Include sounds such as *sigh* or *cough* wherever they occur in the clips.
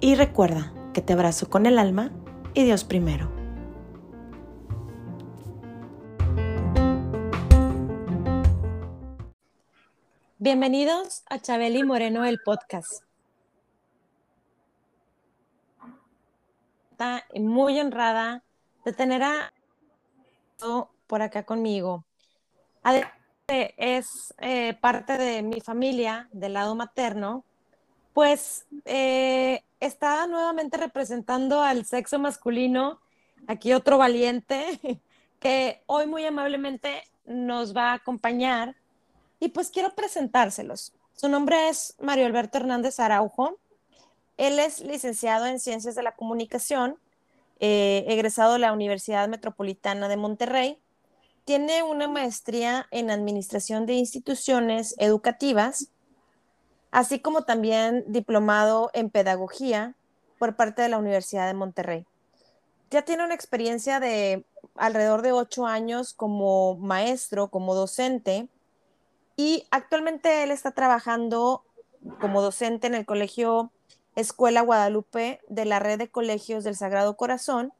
y recuerda que te abrazo con el alma y Dios primero. Bienvenidos a Chabeli Moreno, el podcast. Está muy honrada de tener a por acá conmigo. Además, es eh, parte de mi familia, del lado materno, pues eh, está nuevamente representando al sexo masculino. Aquí otro valiente *laughs* que hoy muy amablemente nos va a acompañar y pues quiero presentárselos. Su nombre es Mario Alberto Hernández Araujo. Él es licenciado en Ciencias de la Comunicación, eh, egresado de la Universidad Metropolitana de Monterrey. Tiene una maestría en Administración de Instituciones Educativas, así como también diplomado en Pedagogía por parte de la Universidad de Monterrey. Ya tiene una experiencia de alrededor de ocho años como maestro, como docente, y actualmente él está trabajando como docente en el colegio Escuela Guadalupe de la Red de Colegios del Sagrado Corazón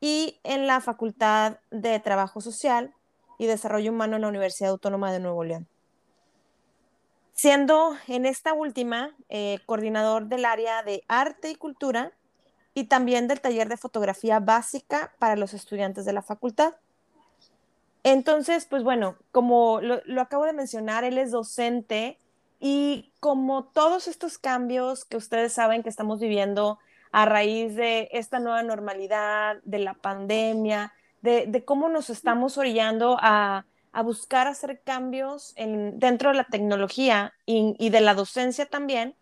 y en la Facultad de Trabajo Social y Desarrollo Humano en la Universidad Autónoma de Nuevo León. Siendo en esta última eh, coordinador del área de arte y cultura y también del taller de fotografía básica para los estudiantes de la facultad. Entonces, pues bueno, como lo, acabo de mencionar, él es docente y como todos estos cambios que ustedes saben que estamos viviendo a raíz de esta nueva normalidad, de la pandemia, de, cómo nos estamos orillando a, buscar hacer cambios dentro de la tecnología y, de la docencia también,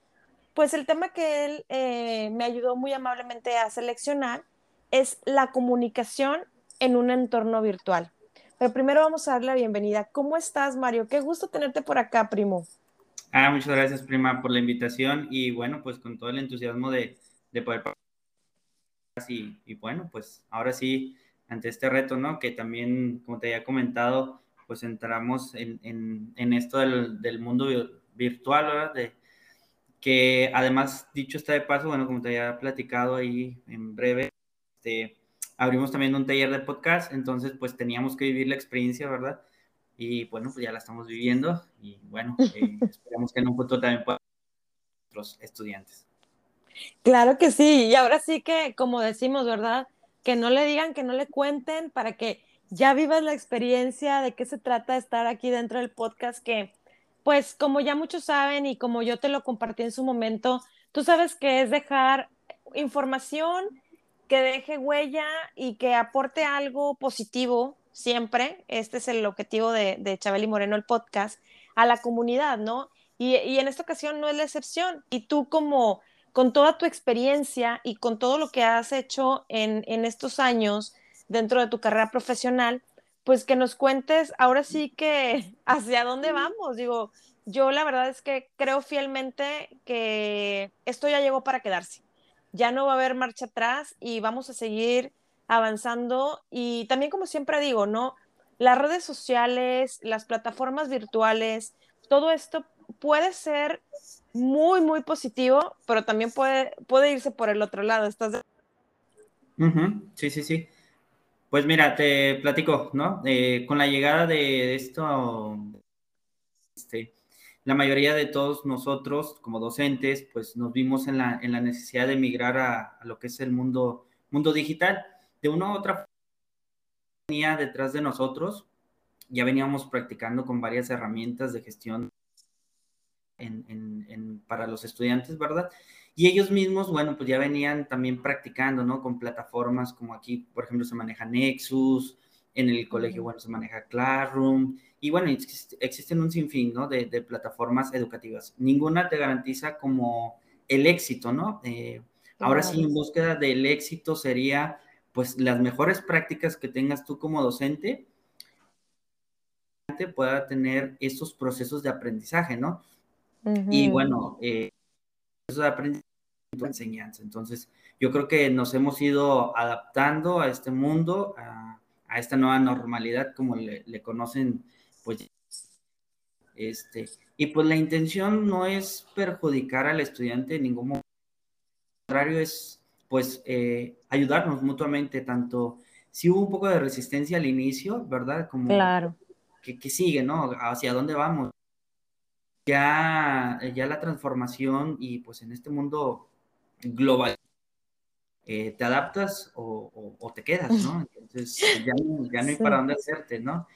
pues el tema que él eh, me ayudó muy amablemente a seleccionar es la comunicación en un entorno virtual. Pero primero vamos a darle la bienvenida. ¿Cómo estás, Mario? Qué gusto tenerte por acá, primo. Ah, muchas gracias, prima, por la invitación y bueno, pues con todo el entusiasmo de, de poder y, y bueno, pues ahora sí, ante este reto, ¿no? Que también, como te había comentado, pues entramos en, en, en esto del, del, mundo virtual, ¿verdad? De, que además, dicho está de paso, bueno, como te había platicado ahí en breve, este, abrimos también un taller de podcast, entonces pues teníamos que vivir la experiencia, ¿verdad? Y bueno, pues ya la estamos viviendo y bueno, eh, *laughs* esperamos que en un futuro también puedan los estudiantes. Claro que sí, y ahora sí que, como decimos, ¿verdad? Que no le digan, que no le cuenten para que ya vivas la experiencia de qué se trata estar aquí dentro del podcast, que pues como ya muchos saben y como yo te lo compartí en su momento, tú sabes que es dejar información que deje huella y que aporte algo positivo siempre. Este es el objetivo de, de Chabeli Moreno, el podcast, a la comunidad, ¿no? Y, en esta ocasión no es la excepción. Y tú como con toda tu experiencia y con todo lo que has hecho en estos años dentro de tu carrera profesional, pues que nos cuentes ahora sí que *laughs* hacia dónde vamos. Digo, yo la verdad es que creo fielmente que esto ya llegó para quedarse ya no va a haber marcha atrás y vamos a seguir avanzando. Y también, como siempre digo, ¿no? Las redes sociales, las plataformas virtuales, todo esto puede ser muy, muy positivo, pero también puede, puede irse por el otro lado. ¿Estás Sí, sí, sí. Pues mira, te platico, ¿no? Eh, con la llegada de esto, este, la mayoría de todos nosotros como docentes, pues nos vimos en la, en la necesidad de migrar a, lo que es el mundo, mundo digital. De una u otra forma, venía detrás de nosotros, ya veníamos practicando con varias herramientas de gestión para los estudiantes, ¿verdad? Y ellos mismos, bueno, pues ya venían también practicando, ¿no? Con plataformas como aquí, por ejemplo, se maneja Nexus, en el colegio, bueno, se maneja Classroom, y bueno, existen un sinfín, ¿no? De, plataformas educativas. Ninguna te garantiza como el éxito, ¿no? Eh, Ahora sí, en búsqueda del éxito sería, pues, las mejores prácticas que tengas tú como docente pueda tener estos procesos de aprendizaje, ¿no? Y bueno, eh, procesos de aprendizaje enseñanza. Entonces, yo creo que nos hemos ido adaptando a este mundo, a, esta nueva normalidad, como le, conocen, pues, este, y pues la intención no es perjudicar al estudiante en ningún momento, al contrario es, pues, eh, ayudarnos mutuamente, tanto si hubo un poco de resistencia al inicio, ¿verdad? Como claro. que, que sigue, ¿no? Hacia dónde vamos. Ya, ya la transformación y pues en este mundo global. Eh, te adaptas o, te quedas, ¿no? *laughs* Entonces ya, no hay para dónde hacerte, ¿no?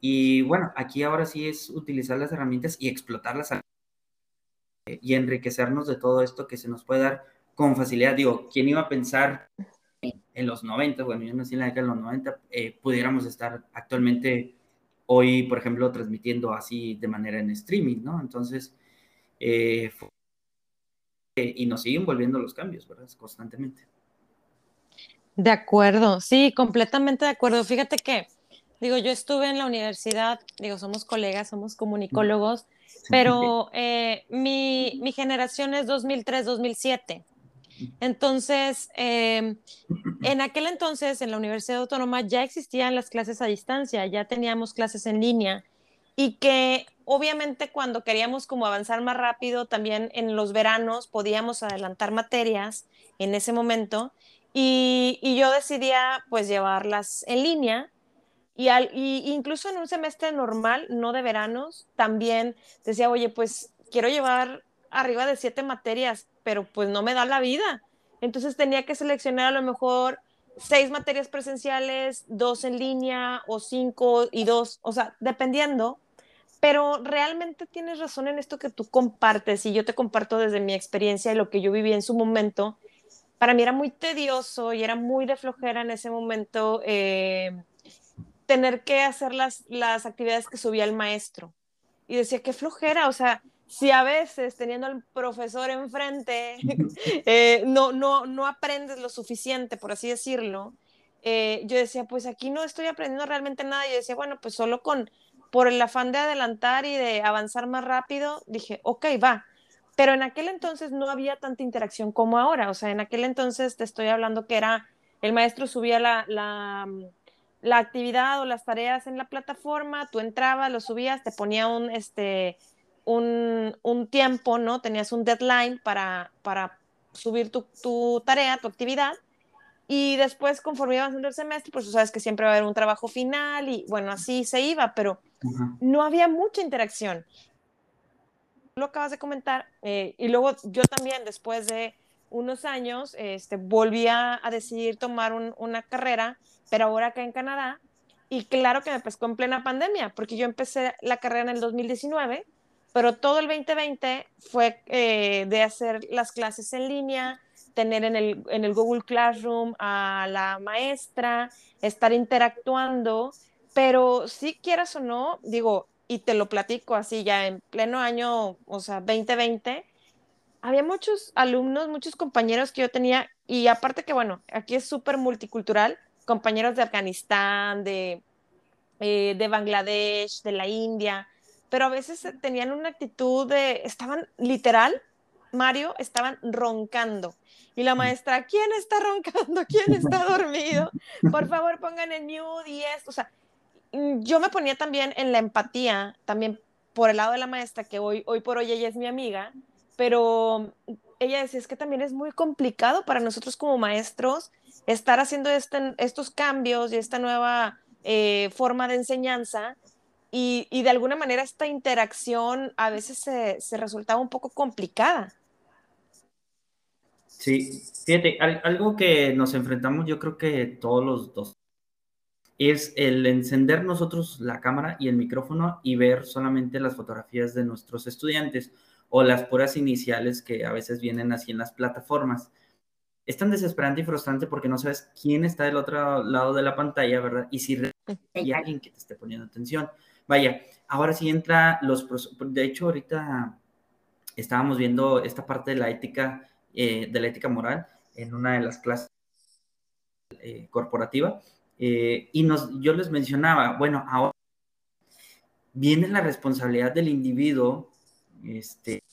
Y bueno, aquí ahora sí es utilizar las herramientas y explotarlas y enriquecernos de todo esto que se nos puede dar con facilidad. Digo, ¿quién iba a pensar en los 90? Bueno, yo nací en la década de los 90, eh, pudiéramos estar actualmente hoy, por ejemplo, transmitiendo así de manera en streaming, ¿no? Entonces, eh, y nos siguen volviendo los cambios, ¿verdad? Constantemente. De acuerdo, sí, completamente de acuerdo. Fíjate que, digo, yo estuve en la universidad, digo, somos colegas, somos comunicólogos, pero *laughs* eh, mi, mi, generación es 2003-2007. Entonces, em, en aquel entonces, en la Universidad Autónoma ya existían las clases a distancia, ya teníamos clases en línea y que obviamente cuando queríamos como avanzar más rápido, también en los veranos podíamos adelantar materias en ese momento y, yo decidía pues llevarlas en línea y, al, incluso en un semestre normal, no de veranos, también decía, oye, pues quiero llevar arriba de siete materias, pero pues no me da la vida. Entonces tenía que seleccionar a lo mejor seis materias presenciales, dos en línea o cinco y dos, o sea, dependiendo pero realmente tienes razón en esto que tú compartes y yo te comparto desde mi experiencia y lo que yo viví en su momento. Para mí era muy tedioso y era muy de flojera en ese momento eh, tener que hacer las, las actividades que subía el maestro. Y decía, qué flojera, o sea, si a veces teniendo al profesor enfrente *laughs* eh, no, no, no aprendes lo suficiente, por así decirlo, eh, yo decía, pues aquí no estoy aprendiendo realmente nada. Yo decía, bueno, pues solo con por el afán de adelantar y de avanzar más rápido, dije, ok, va. Pero en aquel entonces no había tanta interacción como ahora. O sea, en aquel entonces te estoy hablando que era, el maestro subía la, la, la actividad o las tareas en la plataforma, tú entrabas, lo subías, te ponía un, este, un, un tiempo, ¿no? Tenías un deadline para, para subir tu, tu tarea, tu actividad y después, conforme iba avanzando el semestre, pues tú sabes que siempre va a haber un trabajo final y bueno, así se iba, pero no había mucha interacción. Lo acabas de comentar, eh, y luego yo también, después de unos años, este, volví a, decidir tomar una carrera, pero ahora acá en Canadá, y claro que me pescó en plena pandemia, porque yo empecé la carrera en el 2019, pero todo el 2020 fue eh, de hacer las clases en línea, tener en el, en el Google Classroom a la maestra, estar interactuando, pero si quieras o no, digo, y te lo platico así ya en pleno año, o sea, 2020, había muchos alumnos, muchos compañeros que yo tenía, y aparte que, bueno, aquí es súper multicultural, compañeros de Afganistán, de, eh, de Bangladesh, de la India, pero a veces tenían una actitud de, estaban literal, Mario, estaban roncando. Y la maestra, ¿quién está roncando? *laughs* ¿Quién está dormido? Por favor, pongan el mute y esto. O sea, mm, yo me ponía también en la empatía, también por el lado de la maestra, que hoy, hoy por hoy ella es mi amiga, pero ella decía, es que también es muy complicado para nosotros como maestros estar haciendo este, estos cambios y esta nueva eh, forma de enseñanza. Y, y, de alguna manera esta interacción a veces se, se resultaba un poco complicada. Sí, fíjate, algo que nos enfrentamos yo creo que todos los dos es el encender nosotros la cámara y el micrófono y ver solamente las fotografías de nuestros estudiantes o las puras iniciales que a veces vienen así en las plataformas. Es tan desesperante y frustrante porque no sabes quién está del otro lado de la pantalla, ¿verdad? Y si hay alguien que te esté poniendo atención. Vaya, ahora sí entra los... De hecho, ahorita estábamos viendo esta parte de la ética eh, de la ética moral en una de las clases eh, corporativa, eh, y nos, yo les mencionaba, bueno, ahora viene la responsabilidad del individuo este,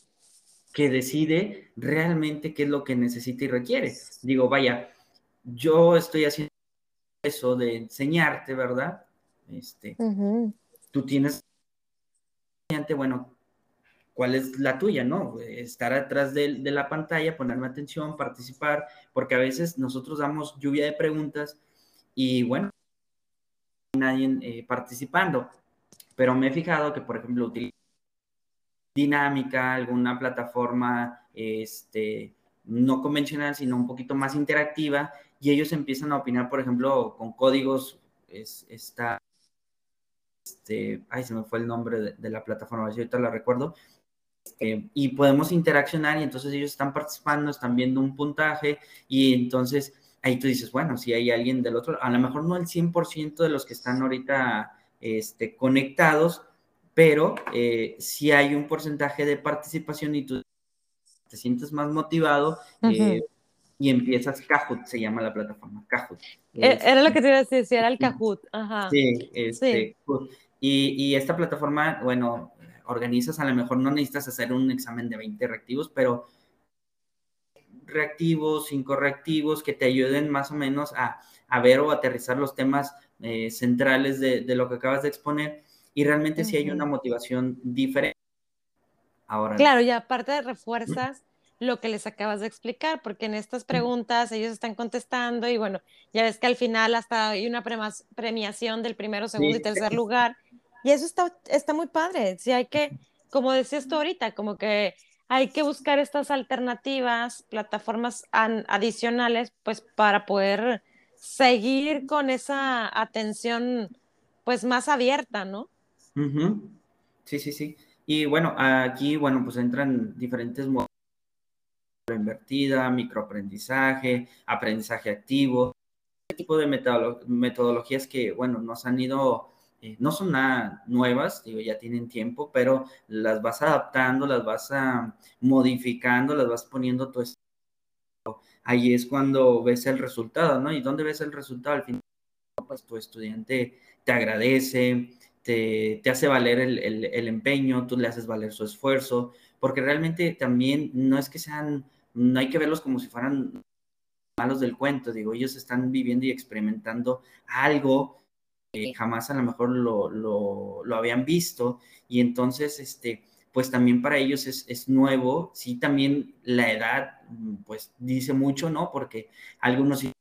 que decide realmente qué es lo que necesita y requiere. Digo, vaya, yo estoy haciendo eso de enseñarte, ¿verdad? Este, Tú tienes, bueno, ¿cuál es la tuya, no? Estar atrás de, la pantalla, ponerme atención, participar, porque a veces nosotros damos lluvia de preguntas y bueno, nadie eh, participando. Pero me he fijado que, por ejemplo, utilizo dinámica, alguna plataforma este, no convencional, sino un poquito más interactiva, y ellos empiezan a opinar, por ejemplo, con códigos, es, está, este, ay, se me fue el nombre de, la plataforma, si ahorita la recuerdo, este, y podemos interaccionar y entonces ellos están participando, están viendo un puntaje y entonces ahí tú dices, bueno, si hay alguien del otro, a lo mejor no el 100% de los que están ahorita este, conectados, pero eh, si hay un porcentaje de participación y tú te sientes más motivado eh, y empiezas Kahoot, se llama la plataforma Kahoot. E, era lo que te iba a decir, si era el Kahoot. Ajá. Sí, este, Y, y, esta plataforma, bueno, organizas, a lo mejor no necesitas hacer un examen de 20 reactivos, pero reactivos, incorreactivos, que te ayuden más o menos a, ver o aterrizar los temas eh, centrales de, lo que acabas de exponer y realmente si hay una motivación diferente. Ahora. Claro, y aparte refuerzas lo que les acabas de explicar, porque en estas preguntas ellos están contestando y bueno, ya ves que al final hasta hay una premiación del primero, segundo y tercer lugar y eso está, está muy padre. Si hay que, como decías tú ahorita, como que hay que buscar estas alternativas, plataformas adicionales, pues para poder seguir con esa atención pues más abierta, ¿no? Sí, sí, sí. Y bueno, aquí, bueno, pues entran diferentes modos invertida, microaprendizaje, aprendizaje activo, este tipo de metodologías que, bueno, nos han ido eh, no son nada nuevas, digo, ya tienen tiempo, pero las vas adaptando, las vas a, modificando, las vas poniendo tu Ahí es cuando ves el resultado, ¿no? ¿Y dónde ves el resultado? Al final, pues tu estudiante te agradece, te, hace valer el, empeño, tú le haces valer su esfuerzo, porque realmente también no es que sean, no hay que verlos como si fueran malos del cuento, digo, ellos están viviendo y experimentando algo jamás a lo mejor lo, lo, habían visto y entonces, este, pues también para ellos es, es, nuevo, sí también la edad, mm, pues dice mucho, ¿no? Porque algunos y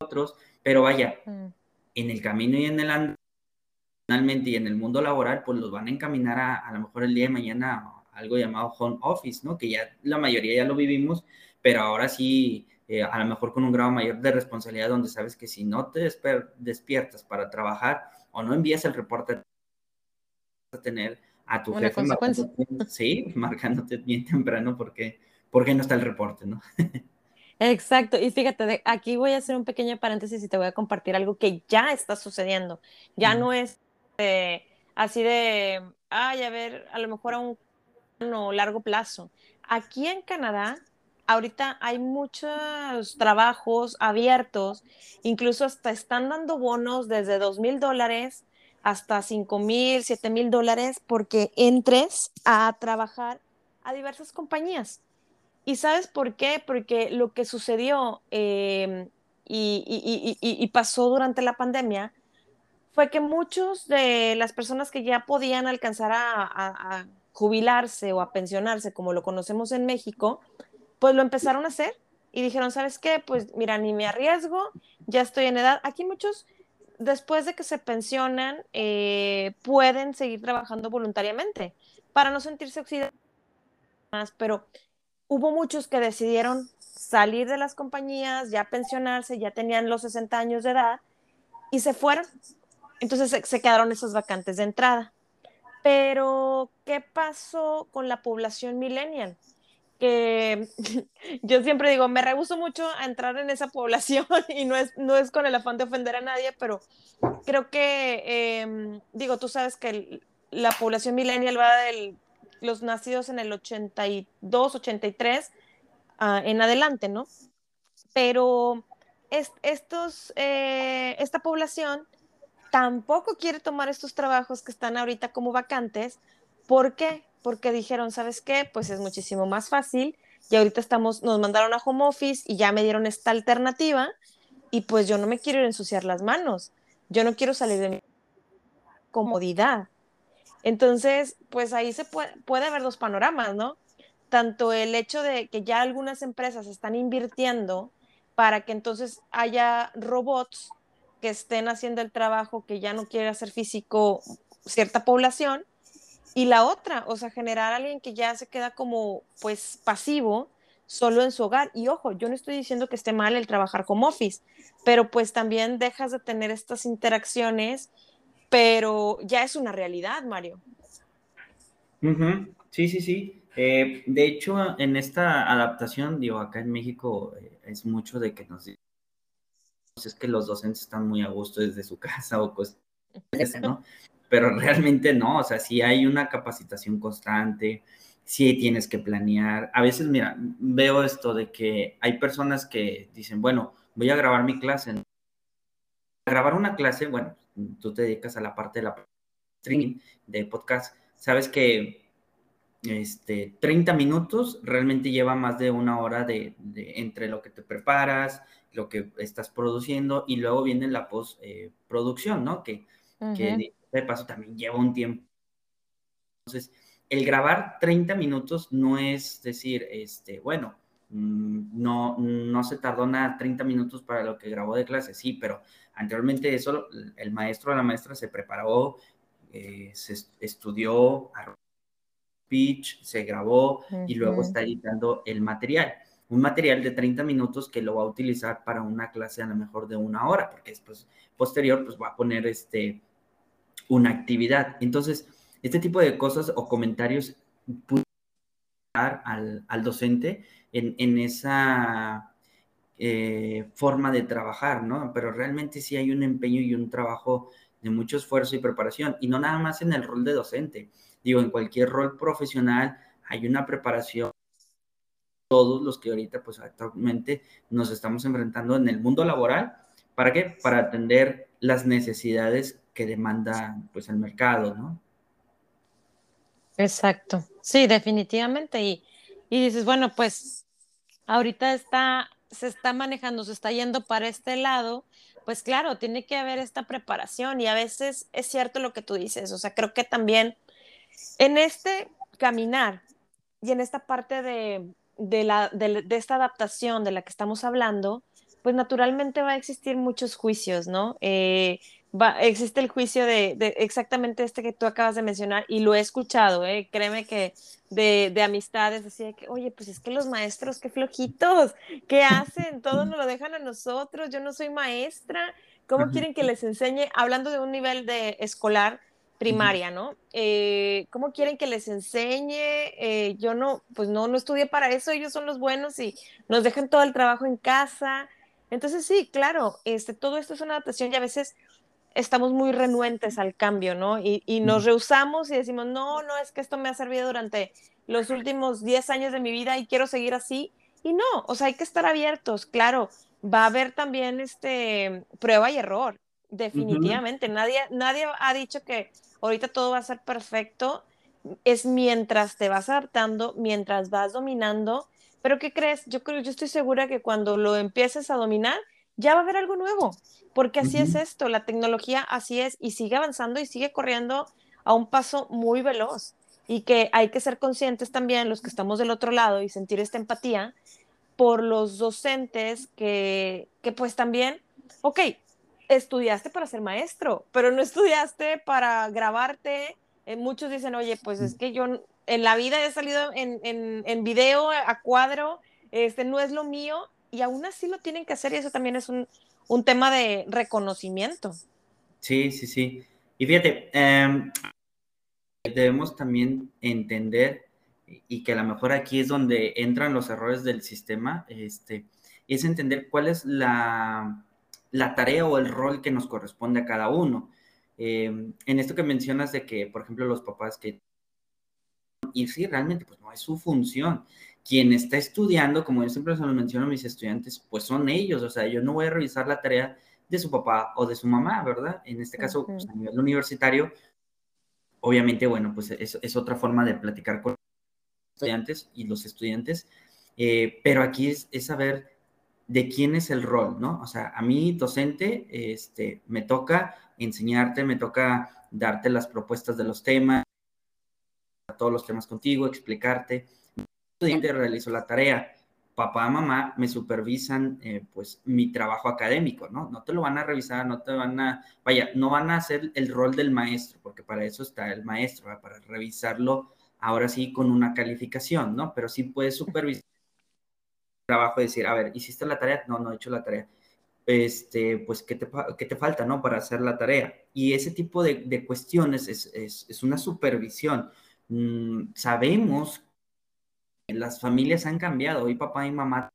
otros, pero vaya, mm. en el camino y en el finalmente y en el mundo laboral, pues los van a encaminar a, a lo mejor el día de mañana algo llamado home office, ¿no? Que ya la mayoría ya lo vivimos, pero ahora sí eh, a lo mejor con un grado mayor de responsabilidad donde sabes que si no te despiertas para trabajar o no envías el reporte, vas a tener a tu jefe sí, *laughs* marcándote bien temprano porque, porque no está el reporte, ¿no? *laughs* Exacto, y fíjate, aquí voy a hacer un pequeño paréntesis y te voy a compartir algo que ya está sucediendo. Ya no es eh, así de, ay, a ver, a lo mejor a un no, largo plazo. Aquí en Canadá ahorita hay muchos trabajos abiertos, incluso hasta están dando bonos desde dos mil dólares hasta cinco mil, siete mil dólares porque entres a trabajar a diversas compañías. ¿Y sabes por qué? Porque lo que sucedió em, y, pasó durante la pandemia fue que muchos de las personas que ya podían alcanzar a jubilarse o a pensionarse, como lo conocemos en México, pues lo empezaron a hacer y dijeron, ¿sabes qué? Pues mira, ni me arriesgo, ya estoy en edad. Aquí muchos, después de que se pensionan, eh, pueden seguir trabajando voluntariamente para no sentirse oxidados más, pero hubo muchos que decidieron salir de las compañías, ya pensionarse, ya tenían los 60 años de edad y se fueron. Entonces se, quedaron esas vacantes de entrada. Pero, ¿qué pasó con la población millennial? que *laughs* yo siempre digo, me rehuso mucho a entrar en esa población *laughs* y no es, no es con el afán de ofender a nadie, pero creo que, em, digo, tú sabes que la población millennial va de los nacidos en el 82, 83 ah, en adelante, ¿no? pero estos, eh, esta población tampoco quiere tomar estos trabajos que están ahorita como vacantes. ¿Por qué? Porque dijeron, ¿sabes qué? Pues es muchísimo más fácil y ahorita estamos, nos mandaron a home office y ya me dieron esta alternativa y pues yo no me quiero ir a ensuciar las manos, yo no quiero salir de mi comodidad. Entonces, pues ahí se puede, puede ver dos panoramas, ¿no? Tanto el hecho de que ya algunas empresas están invirtiendo para que entonces haya robots que estén haciendo el trabajo que ya no quiere hacer físico cierta población, y la otra, o sea, generar a alguien que ya se queda como pues pasivo solo en su hogar. Y ojo, yo no estoy diciendo que esté mal el trabajar como office, pero pues también dejas de tener estas interacciones, pero ya es una realidad, Mario. Sí, sí, sí. Eh, de hecho, en esta adaptación, digo, acá en México eh, es mucho de que nos es que los docentes están muy a gusto desde su *laughs* casa o pues, *laughs* ¿no? Pero realmente no, o sea, si hay una capacitación constante, sí tienes que planear. A veces, mira, veo esto de que hay personas que dicen, bueno, voy a grabar mi clase. grabar una clase, bueno, tú te dedicas a la parte de la streaming, de podcast, sabes que este, 30 minutos realmente lleva más de una hora de, entre lo que te preparas, lo que estás produciendo y luego viene la postproducción, ¿no? Que, que de paso también lleva un tiempo. Entonces, el grabar 30 minutos no es decir, este, bueno, mm, no, no se tardó nada 30 minutos para lo que grabó de clase, sí, pero anteriormente eso, el maestro o la maestra se preparó, eh, se estudió, pitch, se grabó y luego está editando el material. Un material de 30 minutos que lo va a utilizar para una clase a lo mejor de una hora, porque después, posterior, pues va a poner este, una actividad. Entonces, este tipo de cosas o comentarios al, al docente en, esa eh, forma de trabajar, ¿no? Pero realmente sí hay un empeño y un trabajo de mucho esfuerzo y preparación, y no nada más en el rol de docente, digo, en cualquier rol profesional hay una preparación todos los que ahorita pues actualmente nos estamos enfrentando en el mundo laboral, ¿para qué? Para atender las necesidades que demanda pues el mercado, ¿no? Exacto, sí, definitivamente. Y, y dices, bueno, pues ahorita está, se está manejando, se está yendo para este lado, pues claro, tiene que haber esta preparación y a veces es cierto lo que tú dices, o sea, creo que también en este caminar y en esta parte de, de, la, de, de esta adaptación de la que estamos hablando, pues naturalmente va a existir muchos juicios, ¿no? Eh, existe el juicio de, exactamente este que tú acabas de mencionar y lo he escuchado, ¿eh? créeme que de, de, amistades, así que, oye, pues es que los maestros, qué flojitos, ¿qué hacen? Todo nos lo dejan a nosotros, yo no soy maestra, ¿cómo quieren que les enseñe? Hablando de un nivel de escolar, primaria, ¿no? Eh, ¿Cómo quieren que les enseñe? Eh, yo no, pues no, no estudié para eso, ellos son los buenos y nos dejan todo el trabajo en casa. Entonces sí, claro, este, todo esto es una adaptación y a veces estamos muy renuentes al cambio, ¿no? Y, nos rehusamos y decimos, no, no, es que esto me ha servido durante los últimos 10 años de mi vida y quiero seguir así. Y no, o sea, hay que estar abiertos, claro. Va a haber también este prueba y error, definitivamente. nadie, nadie ha dicho que ahorita todo va a ser perfecto. Es mientras te vas adaptando, mientras vas dominando. Pero ¿qué crees? Yo creo, yo estoy segura que cuando lo empieces a dominar, ya va a haber algo nuevo, porque así es esto, la tecnología así es y sigue avanzando y sigue corriendo a un paso muy veloz y que hay que ser conscientes también los que estamos del otro lado y sentir esta empatía por los docentes que, que pues también, ok, estudiaste para ser maestro, pero no estudiaste para grabarte. Eh, muchos dicen, oye, pues es que yo en la vida he salido en, en, en video a cuadro, este no es lo mío y aún así lo tienen que hacer y eso también es un, tema de reconocimiento. Sí, sí, sí. Y fíjate, em, debemos también entender y que a lo mejor aquí es donde entran los errores del sistema, este, es entender cuál es la, tarea o el rol que nos corresponde a cada uno. Em, en esto que mencionas de que, por ejemplo, los papás que... Y sí, realmente, pues no es su función quien está estudiando, como yo siempre se lo menciono a mis estudiantes, pues son ellos, o sea, yo no voy a revisar la tarea de su papá o de su mamá, ¿verdad? En este caso, pues, a nivel universitario, obviamente, bueno, pues es, es, otra forma de platicar con los estudiantes y los estudiantes, eh, pero aquí es, es, saber de quién es el rol, ¿no? O sea, a mí, docente, este, me toca enseñarte, me toca darte las propuestas de los temas, todos los temas contigo, explicarte. Estudiante realizó la tarea, papá, mamá me supervisan eh, pues mi trabajo académico, ¿no? No te lo van a revisar, no te van a, vaya, no van a hacer el rol del maestro, porque para eso está el maestro, para revisarlo ahora sí con una calificación, ¿no? Pero sí puedes supervisar trabajo decir, a ver, ¿hiciste la tarea? No, no he hecho la tarea. Este, pues, ¿qué te, qué te falta, no? Para hacer la tarea. Y ese tipo de, de cuestiones es, es, es, una supervisión. Mm, sabemos las familias han cambiado. Hoy papá y mamá,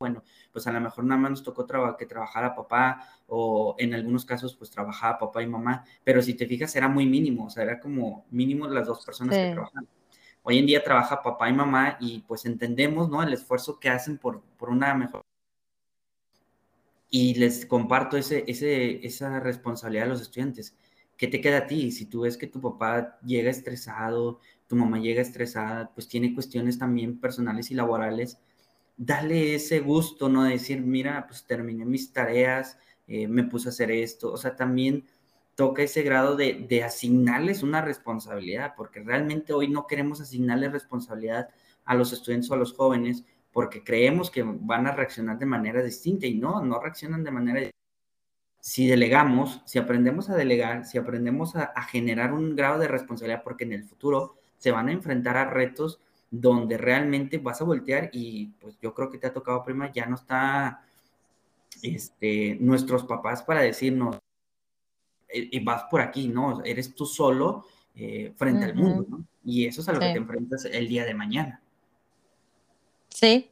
bueno, pues a lo mejor nada más nos tocó que trabajara papá o en algunos casos pues trabajaba papá y mamá, pero si te fijas era muy mínimo, o sea, era como mínimo las dos personas que trabajan. Hoy en día trabaja papá y mamá y pues entendemos, ¿no? El esfuerzo que hacen por, por una mejor... Y les comparto ese, ese, esa responsabilidad a los estudiantes. ¿Qué te queda a ti? Si tú ves que tu papá llega estresado, tu mamá llega estresada, pues tiene cuestiones también personales y laborales, dale ese gusto, ¿no? De decir, mira, pues terminé mis tareas, eh, me puse a hacer esto, o sea, también toca ese grado de, de, asignarles una responsabilidad, porque realmente hoy no queremos asignarles responsabilidad a los estudiantes o a los jóvenes, porque creemos que van a reaccionar de manera distinta y no, no reaccionan de manera distinta. Si delegamos, si aprendemos a delegar, si aprendemos a, a generar un grado de responsabilidad, porque en el futuro se van a enfrentar a retos donde realmente vas a voltear y pues yo creo que te ha tocado, prima, ya no está este, nuestros papás para decirnos, eh, vas por aquí, ¿no? Eres tú solo eh, frente al mundo, ¿no? Y eso es a lo que te enfrentas el día de mañana. Sí,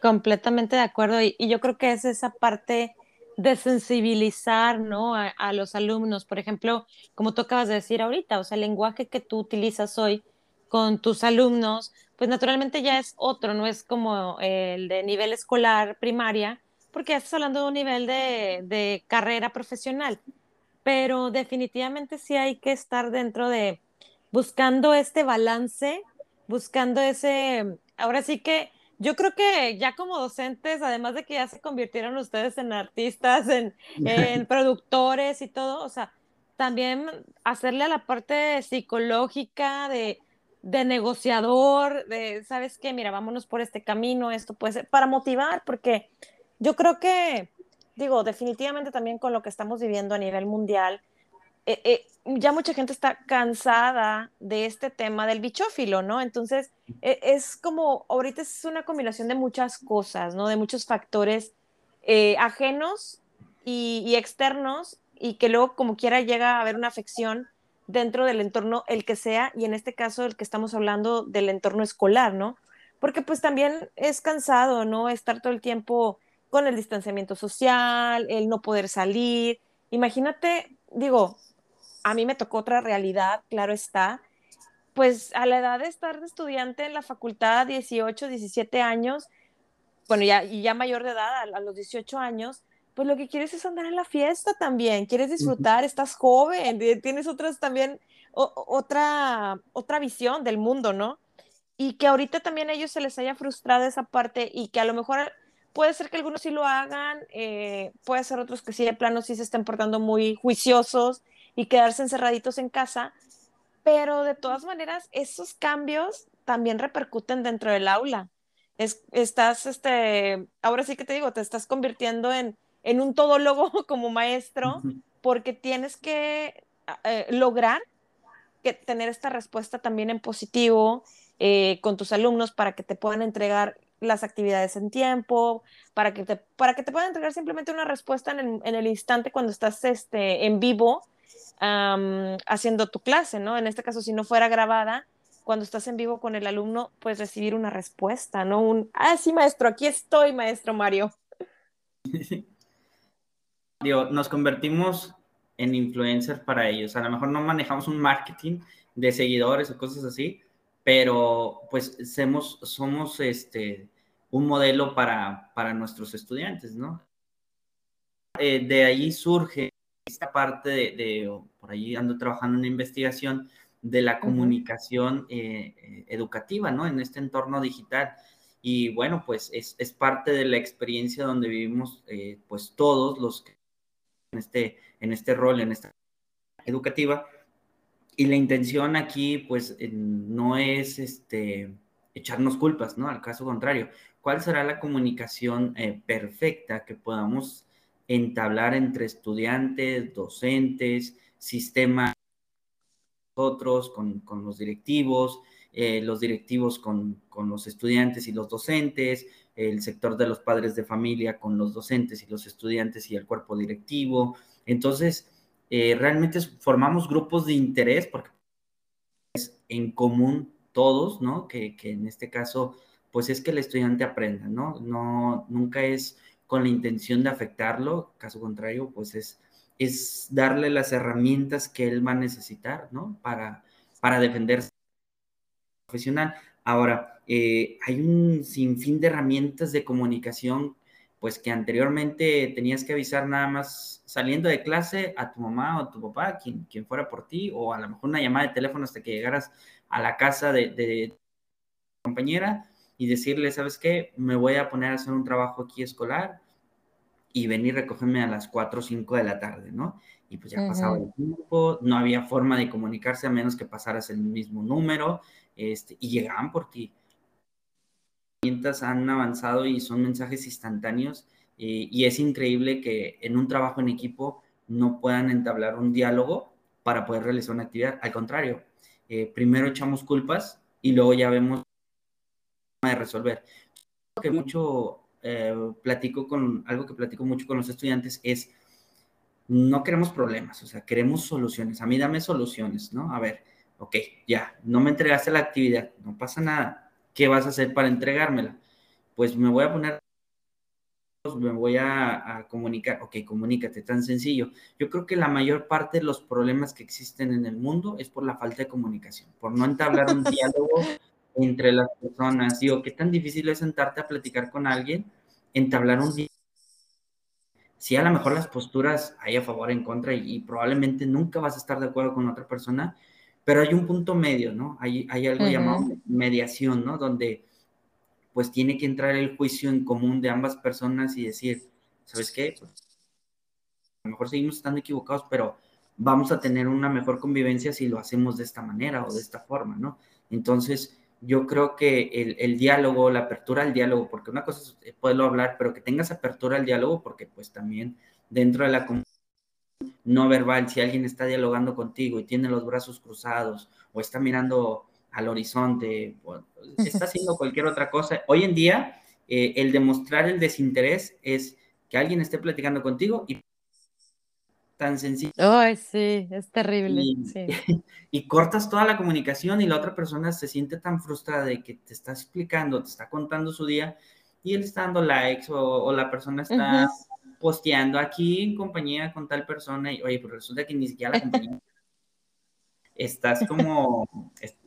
completamente de acuerdo. Y, y, yo creo que es esa parte de sensibilizar, ¿no? A, a, los alumnos. Por ejemplo, como tú acabas de decir ahorita, o sea, el lenguaje que tú utilizas hoy con tus alumnos, pues naturalmente ya es otro, no es como el de nivel escolar primaria, porque ya estás hablando de un nivel de, de carrera profesional, pero definitivamente sí hay que estar dentro de buscando este balance, buscando ese, ahora sí que yo creo que ya como docentes, además de que ya se convirtieron ustedes en artistas, en, en *laughs* productores y todo, o sea, también hacerle a la parte psicológica de de negociador, de, ¿sabes qué? Mira, vámonos por este camino, esto puede ser, para motivar, porque yo creo que, digo, definitivamente también con lo que estamos viviendo a nivel mundial, eh, eh, ya mucha gente está cansada de este tema del bichófilo, ¿no? Entonces, eh, es como, ahorita es una combinación de muchas cosas, ¿no? De muchos factores eh, ajenos y, y externos y que luego como quiera llega a haber una afección dentro del entorno, el que sea, y en este caso el que estamos hablando del entorno escolar, ¿no? Porque pues también es cansado, ¿no? Estar todo el tiempo con el distanciamiento social, el no poder salir. Imagínate, digo, a mí me tocó otra realidad, claro está, pues a la edad de estar de estudiante en la facultad, 18, 17 años, bueno, ya, y ya mayor de edad, a, a los 18 años, pues lo que quieres es andar en la fiesta también, quieres disfrutar, estás joven, tienes otras también, o, otra, otra visión del mundo, ¿no? Y que ahorita también a ellos se les haya frustrado esa parte y que a lo mejor puede ser que algunos sí lo hagan, eh, puede ser otros que sí de plano sí se estén portando muy juiciosos y quedarse encerraditos en casa, pero de todas maneras esos cambios también repercuten dentro del aula. Es, estás, este, ahora sí que te digo, te estás convirtiendo en, en un todólogo *laughs* como maestro, porque tienes que eh, lograr que tener esta respuesta también en positivo eh, con tus alumnos para que te puedan entregar las actividades en tiempo, para que te, para que te puedan entregar simplemente una respuesta en el, en el instante cuando estás este, en vivo haciendo tu clase, ¿no? En este caso, si no fuera grabada, cuando estás en vivo con el alumno, pues recibir una respuesta, ¿no? Un, ah, sí, maestro, aquí estoy, maestro Mario. *laughs* digo, nos convertimos en influencers para ellos. A lo mejor no manejamos un marketing de seguidores o cosas así, pero pues somos, somos este, un modelo para, para nuestros estudiantes, ¿no? Eh, de ahí surge esta parte de, por ahí ando trabajando en una investigación de la comunicación eh, eh, educativa, ¿no? En este entorno digital. Y bueno, pues es, es parte de la experiencia donde vivimos, pues todos los que en este, en este rol, en esta educativa. Y la intención aquí, pues, no es este, echarnos culpas, ¿no? Al caso contrario, ¿cuál será la comunicación perfecta que podamos entablar entre estudiantes, docentes, sistema, nosotros, con, con los directivos, eh, los directivos con, con, los estudiantes y los docentes, el sector de los padres de familia con los docentes y los estudiantes y el cuerpo directivo. Entonces, eh, realmente formamos grupos de interés porque es en común todos, ¿no? Que, que, en este caso, pues es que el estudiante aprenda, ¿no? No, nunca es con la intención de afectarlo, caso contrario, pues es, es darle las herramientas que él va a necesitar, ¿no? Para, para defenderse profesional. Ahora, eh, hay un sinfín de herramientas de comunicación, pues que anteriormente tenías que avisar nada más saliendo de clase a tu mamá o tu papá, quien, quien fuera por ti, o a lo mejor una llamada de teléfono hasta que llegaras a la casa de, de compañera y decirle, ¿sabes qué? Me voy a poner a hacer un trabajo aquí escolar y venir a recogerme a las 4 o 5 de la tarde, ¿no? Y pues ya pasaba el tiempo, no había forma de comunicarse a menos que pasaras el mismo número, este, y llegaban por ti. Las herramientas han avanzado y son mensajes instantáneos, eh, y es increíble que en un trabajo en equipo no puedan entablar un diálogo para poder realizar una actividad. Al contrario, eh, primero echamos culpas y luego ya vemos de resolver. que mucho eh, platico con, algo que platico mucho con los estudiantes es, no queremos problemas, o sea, queremos soluciones. A mí dame soluciones, ¿no? A ver, ok, ya, no me entregaste la actividad, no pasa nada. ¿Qué vas a hacer para entregármela? Pues me voy a poner, me voy a, a comunicar, ok, comunícate, tan sencillo. Yo creo que la mayor parte de los problemas que existen en el mundo es por la falta de comunicación, por no entablar un *laughs* diálogo entre las personas. Digo, ¿qué tan difícil es sentarte a platicar con alguien, entablar un diálogo? Si a lo mejor las posturas hay a favor, en contra, y, probablemente nunca vas a estar de acuerdo con otra persona, pero hay un punto medio, ¿no? Hay, hay algo llamado mediación, ¿no? Donde pues tiene que entrar el juicio en común de ambas personas y decir, ¿sabes qué? Pues, a lo mejor seguimos estando equivocados, pero vamos a tener una mejor convivencia si lo hacemos de esta manera o de esta forma, ¿no? Entonces, yo creo que el, diálogo, la apertura al diálogo, porque una cosa es eh, poderlo hablar, pero que tengas apertura al diálogo, porque pues también dentro de la comunidad no verbal, si alguien está dialogando contigo y tiene los brazos cruzados o está mirando al horizonte, o está haciendo *laughs* cualquier otra cosa, hoy en día eh, el demostrar el desinterés es que alguien esté platicando contigo y tan sencillo. Ay, sí, es terrible. *laughs* Y, cortas toda la comunicación y la otra persona se siente tan frustrada de que te está explicando, te está contando su día y él está dando likes o, la persona está posteando aquí en compañía con tal persona y oye, pues resulta que ni siquiera la *laughs* compañía. Estás como,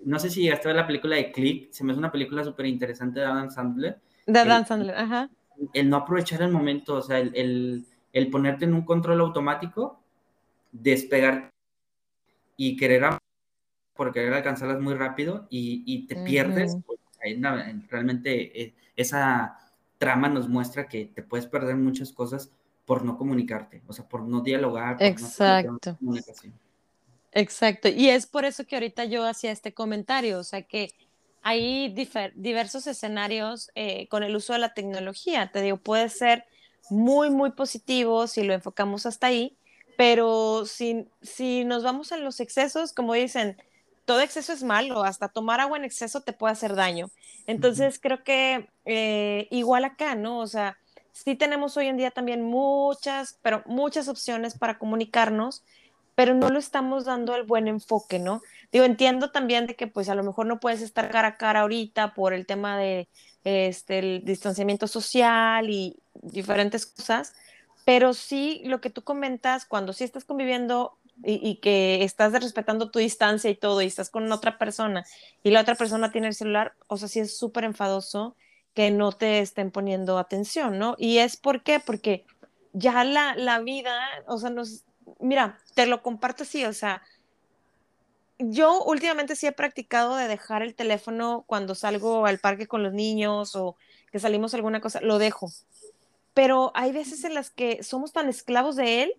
no sé si llegaste a ver la película de Click, se me hace una película súper interesante de Adam Sandler. De Adam Sandler, ajá. El no aprovechar el momento, o sea, el, el ponerte en un control automático despegar y querer por querer alcanzarlas muy rápido y, te pierdes. Pues, realmente eh, esa trama nos muestra que te puedes perder muchas cosas por no comunicarte, o sea, por no dialogar. Exacto. Exacto. Y es por eso que ahorita yo hacía este comentario, o sea, que hay diversos escenarios eh, con el uso de la tecnología. Te digo, puede ser muy, muy positivo si lo enfocamos hasta ahí, pero si, si nos vamos en los excesos, como dicen, todo exceso es malo, hasta tomar agua en exceso te puede hacer daño. Entonces, creo que eh, igual acá, ¿no? O sea, sí tenemos hoy en día también muchas, pero muchas opciones para comunicarnos, pero no lo estamos dando el buen enfoque, ¿no? Digo, entiendo también de que pues a lo mejor no puedes estar cara a cara ahorita por el tema de este, el distanciamiento social y diferentes cosas, pero sí, lo que tú comentas, cuando sí estás conviviendo y, que estás respetando tu distancia y todo, y estás con otra persona, y la otra persona tiene el celular, o sea, sí es súper enfadoso que no te estén poniendo atención, ¿no? Y es por qué, porque ya la, la vida, o sea, nos, mira, te lo comparto así, o sea, yo últimamente sí he practicado de dejar el teléfono cuando salgo al parque con los niños o que salimos alguna cosa, lo dejo. Pero hay veces en las que somos tan esclavos de él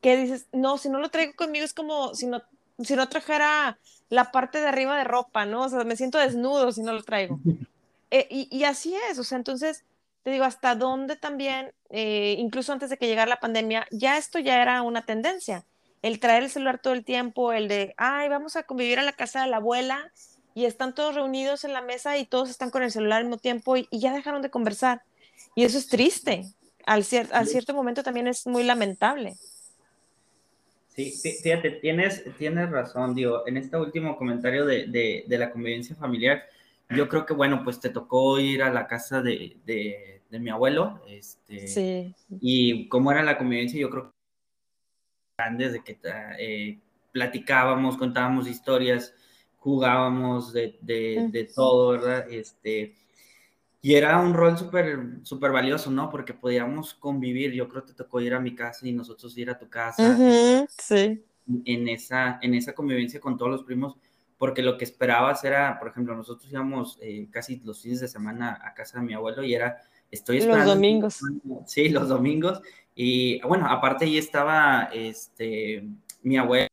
que dices, no, si no lo traigo conmigo es como si no, si no trajera la parte de arriba de ropa, ¿no? O sea, me siento desnudo si no lo traigo. *laughs* Eh, y, así es, o sea, entonces, te digo, hasta dónde también, eh, incluso antes de que llegara la pandemia, ya esto ya era una tendencia. El traer el celular todo el tiempo, el de, ay, vamos a convivir a la casa de la abuela y están todos reunidos en la mesa y todos están con el celular al mismo tiempo y, ya dejaron de conversar. Y eso es triste. Al, al cierto momento también es muy lamentable. Sí, fíjate, tienes, tienes razón, digo, en este último comentario de, la convivencia familiar, yo creo que, bueno, pues te tocó ir a la casa de, mi abuelo, este, sí. y cómo era la convivencia, yo creo que grandes de que eh, platicábamos, contábamos historias, jugábamos de, de, todo, ¿verdad? Este, y era un rol súper súper valioso, ¿no? Porque podíamos convivir. Yo creo que te tocó ir a mi casa y nosotros ir a tu casa. sí. En esa, en esa convivencia con todos los primos, porque lo que esperabas era, por ejemplo, nosotros íbamos eh, casi los fines de semana a casa de mi abuelo y era, estoy esperando. Los domingos. Sí, los domingos. Y bueno, aparte ahí estaba este, mi abuelo,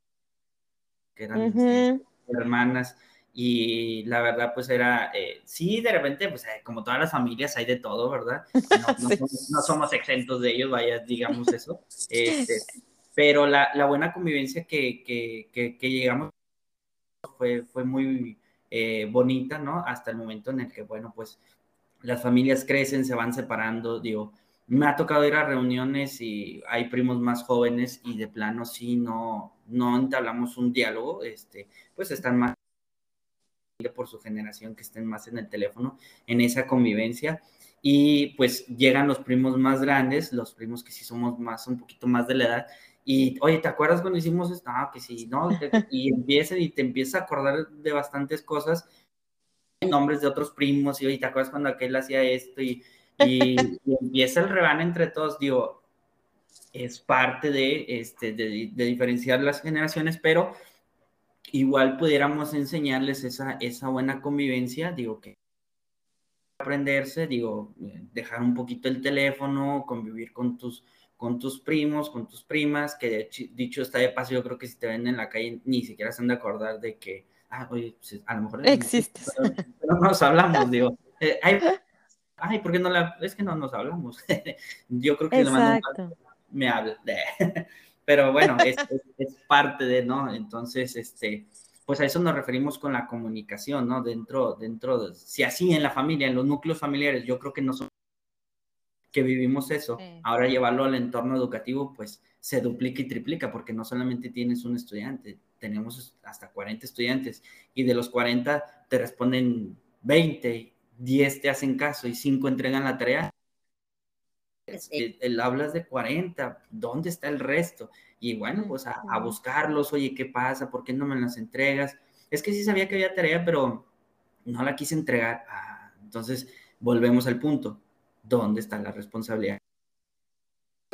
que eran este, hermanas y la verdad pues era, eh, sí, de repente, pues eh, como todas las familias hay de todo, ¿verdad? *laughs* No, somos, exentos de ellos, vaya, digamos eso. *laughs* Este, pero la, la, buena convivencia que, que, que, llegamos fue, fue muy eh, bonita, ¿no? Hasta el momento en el que, bueno, pues las familias crecen, se van separando, digo, me ha tocado ir a reuniones y hay primos más jóvenes y de plano sí no, no entablamos un diálogo, este, pues están más por su generación que estén más en el teléfono, en esa convivencia. Y pues llegan los primos más grandes, los primos que sí somos más, un poquito más de la edad, y oye, ¿te acuerdas cuando hicimos esto? Ah, que sí, ¿no? *laughs* Y empiezan y te empiezas a acordar de bastantes cosas, nombres de otros primos, y oye, ¿te acuerdas cuando aquel hacía esto? Y, y, empieza el rebane entre todos, digo, es parte de, este, de, de diferenciar las generaciones, pero igual pudiéramos enseñarles esa, esa buena convivencia, digo que aprenderse, digo, dejar un poquito el teléfono, convivir con tus, con tus primos, con tus primas, que dicho está de paso, yo creo que si te ven en la calle ni siquiera se han de acordar de que, ah, oye, pues, a lo mejor existe. Pero, nos *laughs* hablamos, digo, eh, *laughs* ay, ¿por qué no la, es que no nos hablamos? *laughs* yo creo que me habla. Pero bueno, es, es, parte de, ¿no? Entonces, este, pues a eso nos referimos con la comunicación, ¿no? Dentro, dentro, de, si así en la familia, en los núcleos familiares, yo creo que no son que vivimos eso, ahora llevarlo al entorno educativo, pues se duplica y triplica, porque no solamente tienes un estudiante, tenemos hasta 40 estudiantes, y de los 40 te responden 20, 10 te hacen caso y 5 entregan la tarea, el, hablas de 40, ¿dónde está el resto? Y bueno, pues a, buscarlos, oye, ¿qué pasa? ¿Por qué no me las entregas? Es que sí sabía que había tarea, pero no la quise entregar. Ah, entonces, volvemos al punto, ¿dónde está la responsabilidad?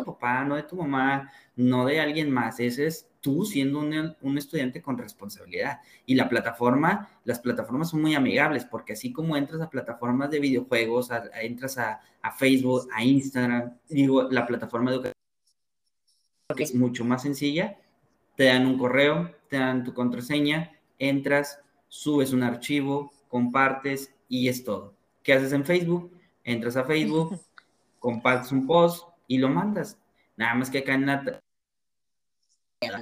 Tu papá, no de tu mamá, no de alguien más. Ese es tú siendo un, estudiante con responsabilidad. Y la plataforma, las plataformas son muy amigables porque así como entras a plataformas de videojuegos, entras a, Facebook, a Instagram, digo, la plataforma educativa es mucho más sencilla, te dan un correo, te dan tu contraseña, entras, subes un archivo, compartes y es todo. ¿Qué haces en Facebook? Entras a Facebook, *laughs* compartes un post y lo mandas. Nada más que acá en la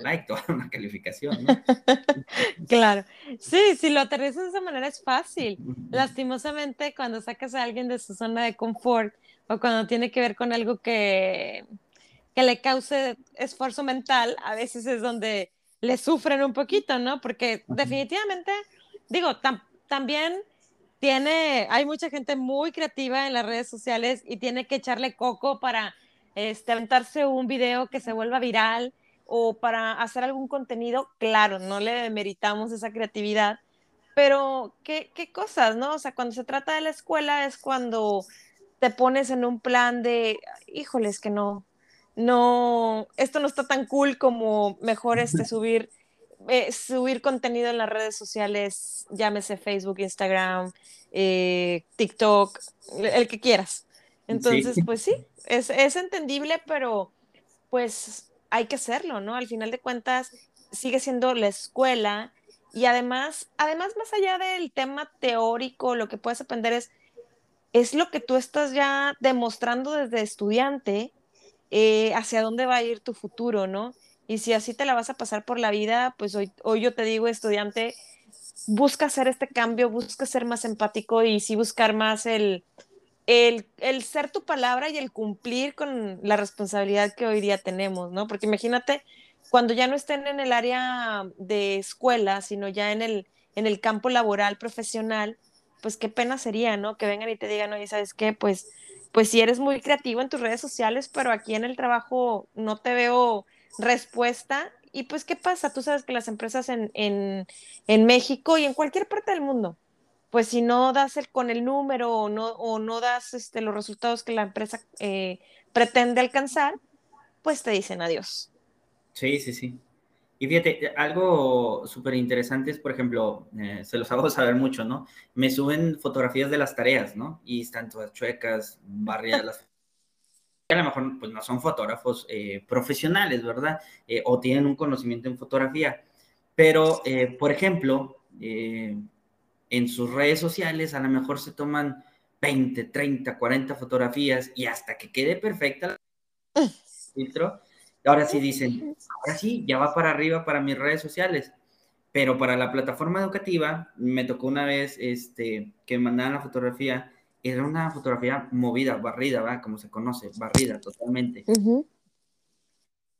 like, *laughs* toda una calificación, ¿no? *laughs* claro. Sí, si lo aterrizas de esa manera es fácil. Lastimosamente, cuando sacas a alguien de su zona de confort o cuando tiene que ver con algo que, que le cause esfuerzo mental, a veces es donde le sufren un poquito, ¿no? Porque definitivamente, digo, también tiene, hay mucha gente muy creativa en las redes sociales y tiene que echarle coco para este, aventarse un video que se vuelva viral o para hacer algún contenido, claro, no le demeritamos esa creatividad, pero ¿qué, qué cosas, ¿no? O sea, cuando se trata de la escuela es cuando te pones en un plan de, híjoles, que no, no, esto no está tan cool como mejor este subir, eh, subir contenido en las redes sociales, llámese Facebook, Instagram, eh, TikTok, el que quieras. Entonces, pues sí, es, es entendible, pero pues hay que hacerlo, ¿no? Al final de cuentas, sigue siendo la escuela y además, además, más allá del tema teórico, lo que puedes aprender es, es lo que tú estás ya demostrando desde estudiante eh, hacia dónde va a ir tu futuro, ¿no? Y si así te la vas a pasar por la vida, pues hoy, hoy yo te digo, estudiante, busca hacer este cambio, busca ser más empático y sí buscar más el, el, el, ser tu palabra y el cumplir con la responsabilidad que hoy día tenemos, ¿no? Porque imagínate cuando ya no estén en el área de escuela, sino ya en el, en el campo laboral, profesional, pues qué pena sería, ¿no? Que vengan y te digan, oye, ¿sabes qué? Pues pues si eres muy creativo en tus redes sociales, pero aquí en el trabajo no te veo respuesta. Y pues, ¿qué pasa? Tú sabes que las empresas en, en, México y en cualquier parte del mundo, pues si no das el, con el número o no, o no das este, los resultados que la empresa eh, pretende alcanzar, pues te dicen adiós. Sí, sí, sí. Y fíjate, algo súper interesante es, por ejemplo, eh, se los *laughs* hago saber mucho, ¿no? Me suben fotografías de las tareas, ¿no? Y están todas chuecas, barriadas. *laughs* a lo mejor, pues no son fotógrafos eh, profesionales, ¿verdad? Eh, o tienen un conocimiento en fotografía. Pero, por ejemplo, en sus redes sociales a lo mejor se toman 20, 30, 40 fotografías y hasta que quede perfecta el *laughs* filtro, Ahora sí dicen, ahora sí, ya va para arriba para mis redes sociales. Pero para la plataforma educativa, me tocó una vez este, que me mandaban la fotografía, era una fotografía movida, barrida, ¿va? Como se conoce, barrida totalmente.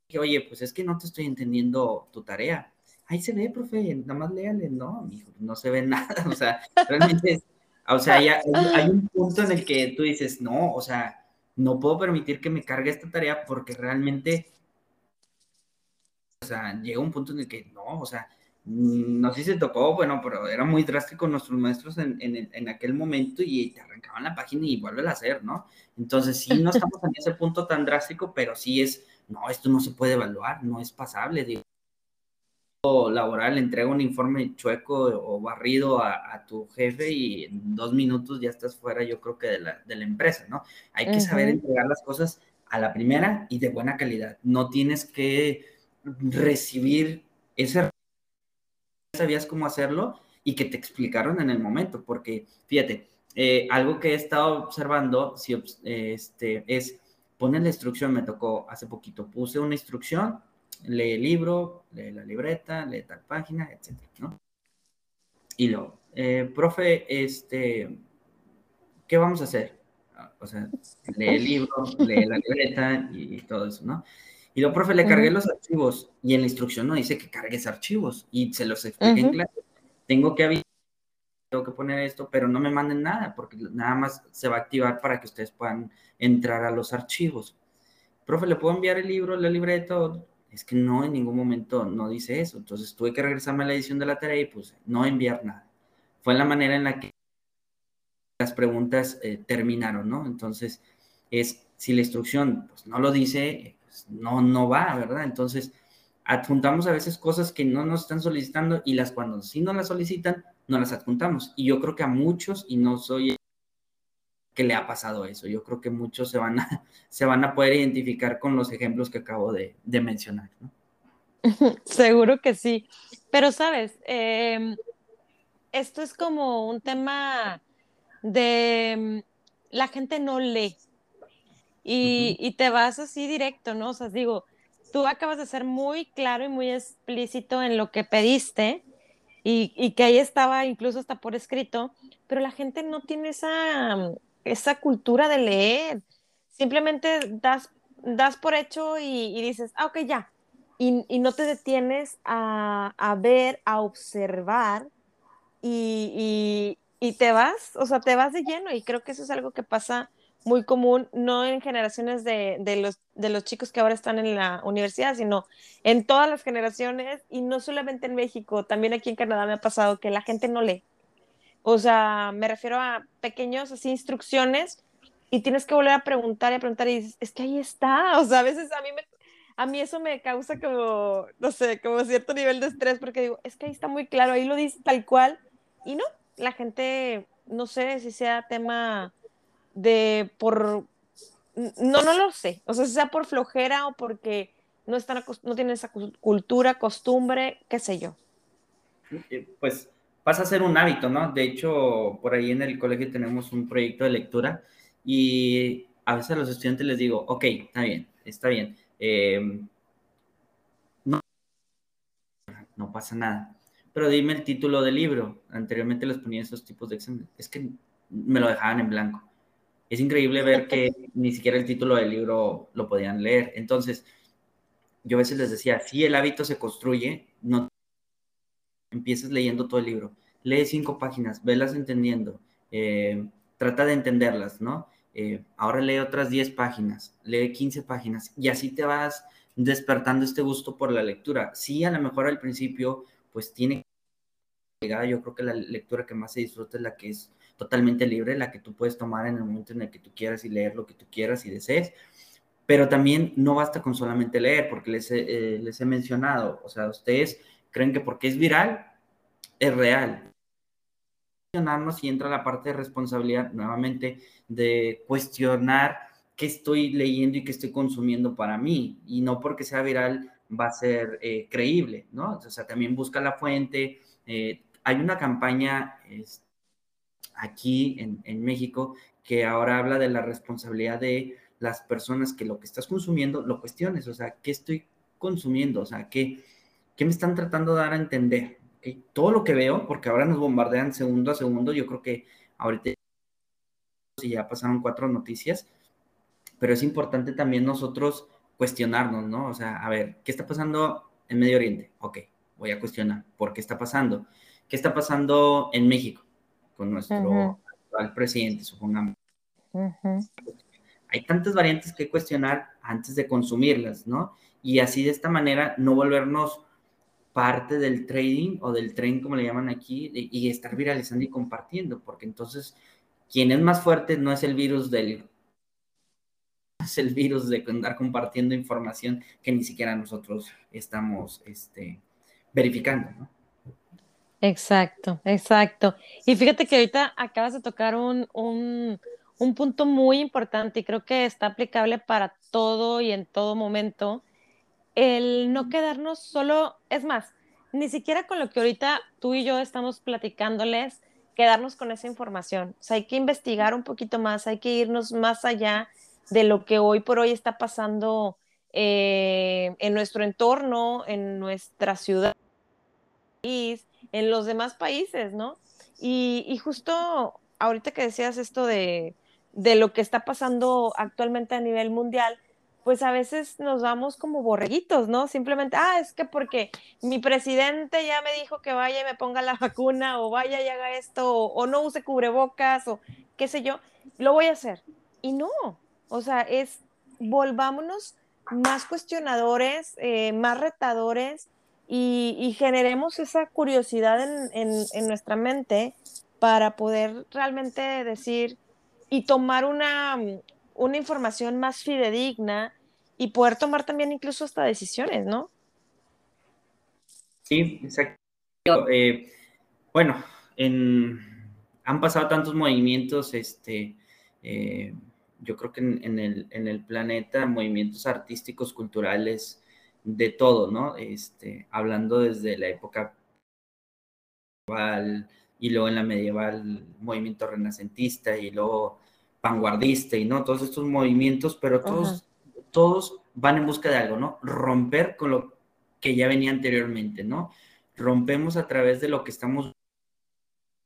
Dije, oye, pues es que no te estoy entendiendo tu tarea. Ahí se ve, profe, nada más léale, no, no se ve *laughs* nada, o sea, realmente, o sea, hay, hay un punto en el que tú dices, no, o sea, no puedo permitir que me cargue esta tarea porque realmente o sea, llega un punto en el que no, o sea, no sé si se tocó, bueno, pero era muy drástico nuestros maestros en, en, aquel momento y te arrancaban la página y vuelven a hacer, ¿no? Entonces, sí, no *laughs* estamos en ese punto tan drástico, pero sí es, no, esto no se puede evaluar, no es pasable, digo. Laboral, entrega un informe chueco o barrido a, tu jefe y en dos minutos ya estás fuera, yo creo que de la, de la empresa, ¿no? Hay que saber entregar las cosas a la primera y de buena calidad. No tienes que recibir ese sabías cómo hacerlo y que te explicaron en el momento, porque fíjate, eh, algo que he estado observando si, este, es poner la instrucción, me tocó hace poquito, puse una instrucción, lee el libro, lee la libreta, lee tal página, etcétera, ¿no? Y luego, eh, profe, este, ¿qué vamos a hacer? O sea, lee el libro, lee la libreta y todo eso, ¿no? Y luego, profe, le cargué los archivos y en la instrucción no dice que cargues archivos y se los expliqué en clase. Tengo que avisar, tengo que poner esto, pero no me manden nada porque nada más se va a activar para que ustedes puedan entrar a los archivos. Profe, ¿le puedo enviar el libro, la libreta? Es que no, en ningún momento no dice eso. Entonces tuve que regresarme a la edición de la tarea y pues no enviar nada. Fue la manera en la que las preguntas eh, terminaron, ¿no? Entonces, es si la instrucción pues, no lo dice, pues, no, no va, ¿verdad? Entonces, adjuntamos a veces cosas que no nos están solicitando y las cuando sí nos las solicitan, no las adjuntamos. Y yo creo que a muchos, y no soy que le ha pasado eso, yo creo que muchos se van a, *laughs* se van a poder identificar con los ejemplos que acabo de, mencionar, ¿no? *laughs* Seguro que sí. Pero, sabes, em, esto es como un tema de la gente no lee, y, te vas así directo, ¿no? O sea, digo, tú acabas de ser muy claro y muy explícito en lo que pediste y, que ahí estaba incluso hasta por escrito, pero la gente no tiene esa, esa cultura de leer. Simplemente das, das por hecho y, dices, ah, ok, ya. Y, no te detienes a, a ver, a observar y, y, te vas, o sea, te vas de lleno y creo que eso es algo que pasa muy común, no en generaciones de, de, los, de los chicos que ahora están en la universidad, sino en todas las generaciones y no solamente en México, también aquí en Canadá me ha pasado que la gente no lee. O sea, me refiero a pequeños así instrucciones y tienes que volver a preguntar y a preguntar y dices, es que ahí está. O sea, a veces a mí, me, a mí eso me causa como, no sé, como cierto nivel de estrés porque digo, es que ahí está muy claro, ahí lo dice tal cual. Y no, la gente, no sé si sea tema de por, no, no lo sé, o sea, si sea por flojera o porque no, están, no tienen esa cultura, costumbre, qué sé yo. Eh, pues pasa a ser un hábito, ¿no? De hecho, por ahí en el colegio tenemos un proyecto de lectura y a veces a los estudiantes les digo, ok, está bien, está bien. Em, no, no pasa nada. Pero dime el título del libro. Anteriormente les ponía esos tipos de exámenes. Es que me lo dejaban en blanco. Es increíble ver que ni siquiera el título del libro lo podían leer. Entonces, yo a veces les decía, si el hábito se construye, no empiezas leyendo todo el libro. Lee cinco páginas, velas entendiendo. Eh, trata de entenderlas, ¿no? Eh, ahora lee otras 10 páginas, lee 15 páginas y así te vas despertando este gusto por la lectura. Sí, a lo mejor al principio, pues tiene que yo creo que la lectura que más se disfruta es la que es totalmente libre, la que tú puedes tomar en el momento en el que tú quieras y leer lo que tú quieras y desees. Pero también no basta con solamente leer, porque les eh, les he mencionado, o sea, ustedes creen que porque es viral, es real y entra la parte de responsabilidad nuevamente de cuestionar qué estoy leyendo y qué estoy consumiendo para mí. Y no porque sea viral va a ser eh, creíble, ¿no? O sea, también busca la fuente. Eh, hay una campaña aquí en, en, México que ahora habla de la responsabilidad de las personas que lo que estás consumiendo lo cuestiones. O sea, ¿qué estoy consumiendo? O sea, ¿qué, qué me están tratando de dar a entender? todo lo que veo, porque ahora nos bombardean segundo a segundo, yo creo que ahorita ya pasaron cuatro noticias, pero es importante también nosotros cuestionarnos, ¿no? O sea, a ver, ¿qué está pasando en Medio Oriente? Ok, voy a cuestionar, ¿por qué está pasando? ¿Qué está pasando en México con nuestro actual presidente, supongamos? Hay tantas variantes que cuestionar antes de consumirlas, ¿no? Y así de esta manera no volvernos parte del trading o del tren, como le llaman aquí, y estar viralizando y compartiendo, porque entonces quien es más fuerte no es el virus del es el virus de andar compartiendo información que ni siquiera nosotros estamos este, verificando, ¿no? Exacto, exacto. Y fíjate que ahorita acabas de tocar un, un, un punto muy importante y creo que está aplicable para todo y en todo momento, el no quedarnos solo, es más, ni siquiera con lo que ahorita tú y yo estamos platicándoles, quedarnos con esa información. O sea, hay que investigar un poquito más, hay que irnos más allá de lo que hoy por hoy está pasando eh, en nuestro entorno, en nuestra ciudad, en los demás países, ¿no? Y, y justo ahorita que decías esto de, de lo que está pasando actualmente a nivel mundial, pues a veces nos vamos como borreguitos, ¿no? Simplemente, ah, es que porque mi presidente ya me dijo que vaya y me ponga la vacuna, o vaya y haga esto, o, no use cubrebocas, o qué sé yo, lo voy a hacer. Y no, o sea, es volvámonos más cuestionadores, eh, más retadores y, generemos esa curiosidad en, en nuestra mente para poder realmente decir y tomar una, una información más fidedigna y poder tomar también incluso hasta decisiones, ¿no? Sí, exacto. Eh, bueno, han pasado tantos movimientos, este, eh, yo creo que en, el, planeta, movimientos artísticos, culturales, de todo, ¿no? Este, hablando desde la época medieval y luego en la medieval, movimiento renacentista y luego vanguardista y no, todos estos movimientos, pero todos, todos van en busca de algo, ¿no? Romper con lo que ya venía anteriormente, ¿no? Rompemos a través de lo que estamos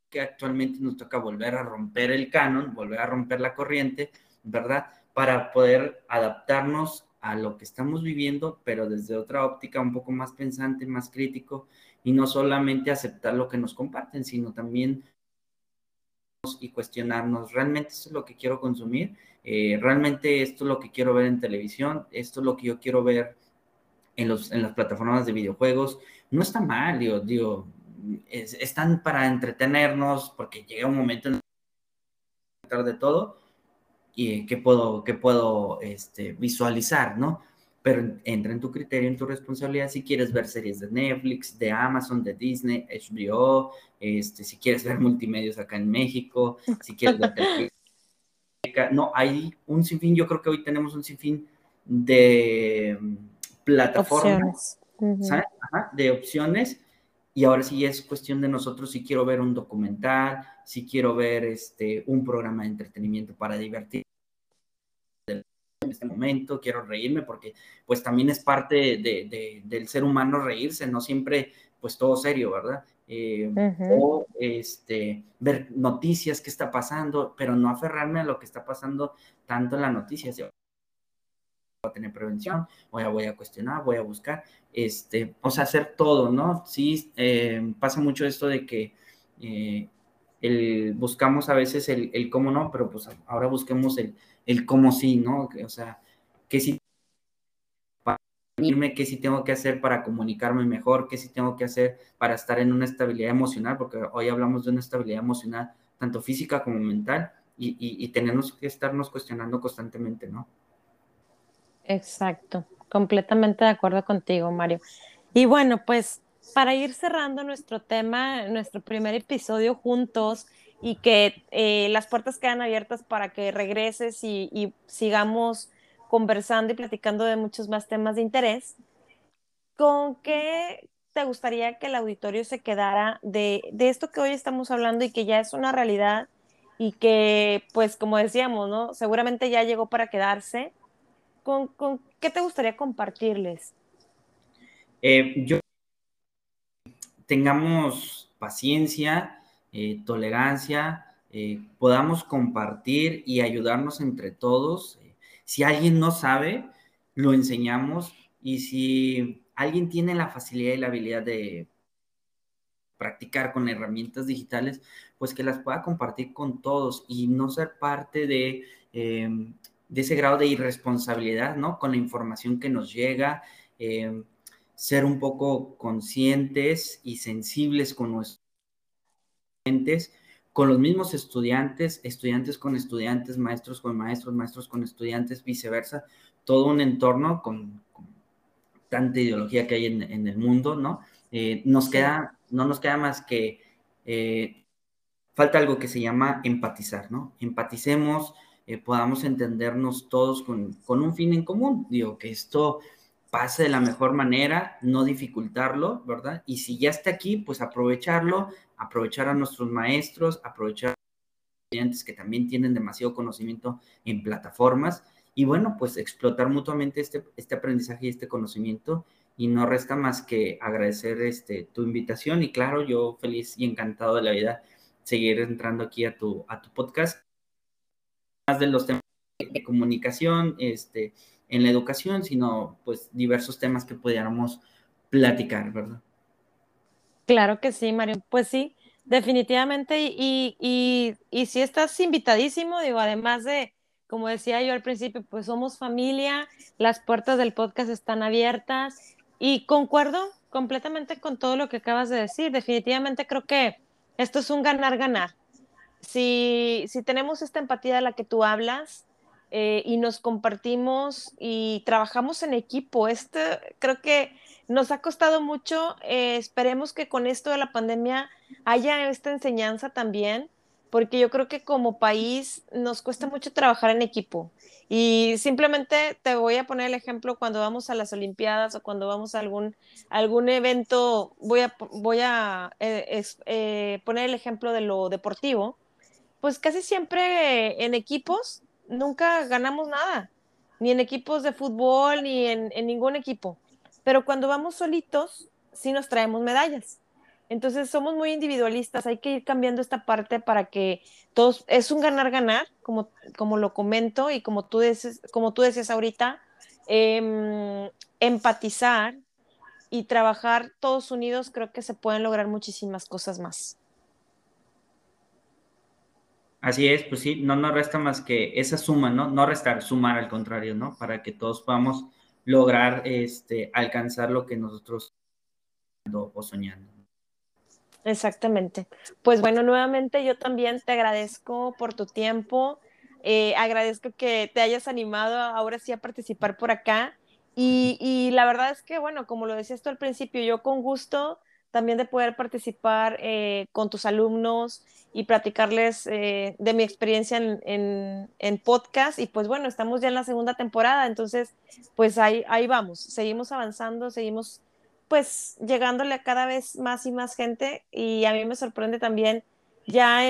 que actualmente nos toca volver a romper el canon, volver a romper la corriente, ¿verdad? Para poder adaptarnos a lo que estamos viviendo, pero desde otra óptica un poco más pensante, más crítico, y no solamente aceptar lo que nos comparten, sino también y cuestionarnos, ¿realmente eso es lo que quiero consumir? Eh, realmente esto es lo que quiero ver en televisión, esto es lo que yo quiero ver en, los, en las plataformas de videojuegos. No está mal, digo, digo están para entretenernos porque llega un momento en de todo y que puedo, que puedo este, visualizar, ¿no? Pero entra en tu criterio, en tu responsabilidad si quieres ver series de Netflix, de Amazon, de Disney, HBO, este, si quieres ver multimedios acá en México, si quieres ver *laughs* no, hay un sinfín, yo creo que hoy tenemos un sinfín de mm, plataformas, de opciones, y ahora sí es cuestión de nosotros si quiero ver un documental, si quiero ver este, un programa de entretenimiento para divertir en este momento, quiero reírme porque pues también es parte de, del ser humano reírse, no siempre pues todo serio, ¿verdad? Eh, o este, ver noticias, qué está pasando, pero no aferrarme a lo que está pasando tanto en las noticias. Voy a tener prevención, voy a, voy a cuestionar, voy a buscar, este, o sea, hacer todo, ¿no? Sí, eh, pasa mucho esto de que eh, el, buscamos a veces el, el, cómo no, pero pues ahora busquemos el, el cómo sí, ¿no? O sea, qué sí qué sí tengo que hacer para comunicarme mejor, qué sí tengo que hacer para estar en una estabilidad emocional, porque hoy hablamos de una estabilidad emocional, tanto física como mental, y, y, tenemos que estarnos cuestionando constantemente, ¿no? Exacto, completamente de acuerdo contigo, Mario. Y bueno, pues para ir cerrando nuestro tema, nuestro primer episodio juntos y que eh, las puertas quedan abiertas para que regreses y sigamos conversando y platicando de muchos más temas de interés. ¿Con qué te gustaría que el auditorio se quedara de, de esto que hoy estamos hablando y que ya es una realidad y que, pues, como decíamos, ¿no? Seguramente ya llegó para quedarse. ¿Con, qué te gustaría compartirles? Eh, yo tengamos paciencia, eh, tolerancia, eh, podamos compartir y ayudarnos entre todos si alguien no sabe, lo enseñamos y si alguien tiene la facilidad y la habilidad de practicar con herramientas digitales, pues que las pueda compartir con todos y no ser parte de, em, ese grado de irresponsabilidad, ¿no? Con la información que nos llega, em, ser un poco conscientes y sensibles con nuestros clientes con los mismos estudiantes, estudiantes con estudiantes, maestros con maestros, maestros con estudiantes, viceversa, todo un entorno con, tanta ideología que hay en, el mundo, ¿no? Eh, nos queda, no nos queda más que, eh, falta algo que se llama empatizar, ¿no? Empaticemos, eh, podamos entendernos todos con, con, un fin en común, digo, que esto pase de la mejor manera, no dificultarlo, ¿verdad? Y si ya está aquí, pues aprovecharlo, aprovechar a nuestros maestros, aprovechar a los estudiantes que también tienen demasiado conocimiento en plataformas y bueno, pues explotar mutuamente este, este aprendizaje y este conocimiento y no resta más que agradecer este, tu invitación y claro, yo feliz y encantado de la vida seguir entrando aquí a tu, a tu podcast. Más de los temas de comunicación, este, en la educación, sino pues diversos temas que pudiéramos platicar, ¿verdad? Claro que sí, Mario. Pues sí, definitivamente. Y, y, y si estás invitadísimo, digo, además de, como decía yo al principio, pues somos familia, las puertas del podcast están abiertas y concuerdo completamente con todo lo que acabas de decir. Definitivamente creo que esto es un ganar-ganar. Si, si tenemos esta empatía de la que tú hablas, eh, y nos compartimos y trabajamos en equipo. Este creo que nos ha costado mucho. Eh, esperemos que con esto de la pandemia haya esta enseñanza también, porque yo creo que como país nos cuesta mucho trabajar en equipo. Y simplemente te voy a poner el ejemplo cuando vamos a las Olimpiadas o cuando vamos a algún, algún evento, voy a, voy a eh, poner el ejemplo de lo deportivo, pues casi siempre en equipos nunca ganamos nada, ni en equipos de fútbol, ni en, ningún equipo. Pero cuando vamos solitos, sí nos traemos medallas. Entonces somos muy individualistas, hay que ir cambiando esta parte para que todos, es un ganar-ganar, como, como lo comento y como tú, dices, como tú decías ahorita, em, empatizar y trabajar todos unidos, creo que se pueden lograr muchísimas cosas más. Así es, pues sí, no nos resta más que esa suma, ¿no? No restar, sumar al contrario, ¿no? Para que todos podamos lograr este, alcanzar lo que nosotros o soñando. Exactamente. Pues bueno, nuevamente yo también te agradezco por tu tiempo, eh, agradezco que te hayas animado ahora sí a participar por acá y, y, la verdad es que, bueno, como lo decías tú al principio, yo con gusto también de poder participar eh, con tus alumnos y platicarles eh, de mi experiencia en, en, podcast. Y pues bueno, estamos ya en la segunda temporada, entonces pues ahí, ahí vamos, seguimos avanzando, seguimos pues llegándole a cada vez más y más gente y a mí me sorprende también ya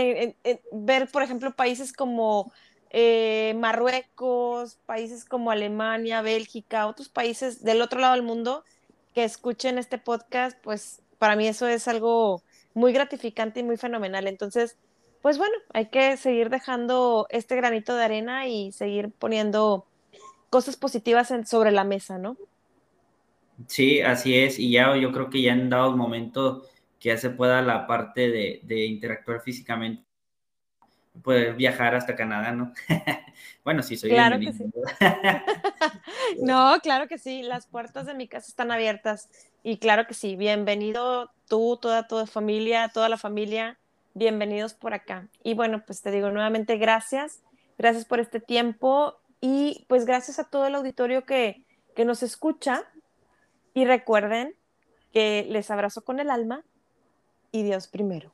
ver, por ejemplo, países como eh, Marruecos, países como Alemania, Bélgica, otros países del otro lado del mundo que escuchen este podcast, pues para mí eso es algo muy gratificante y muy fenomenal. Entonces, pues bueno, hay que seguir dejando este granito de arena y seguir poniendo cosas positivas sobre la mesa, ¿no? Sí, así es. Y ya yo creo que ya han dado el momento que ya se pueda la parte de, interactuar físicamente, poder viajar hasta Canadá, ¿no? *laughs* bueno, sí, soy claro que sí. *laughs* *laughs* no, claro que sí. Las puertas de mi casa están abiertas. Y claro que sí, bienvenido tú, toda tu familia, toda la familia, bienvenidos por acá. Y bueno, pues te digo nuevamente gracias, gracias por este tiempo y pues gracias a todo el auditorio que, que nos escucha. Y recuerden que les abrazo con el alma y Dios primero.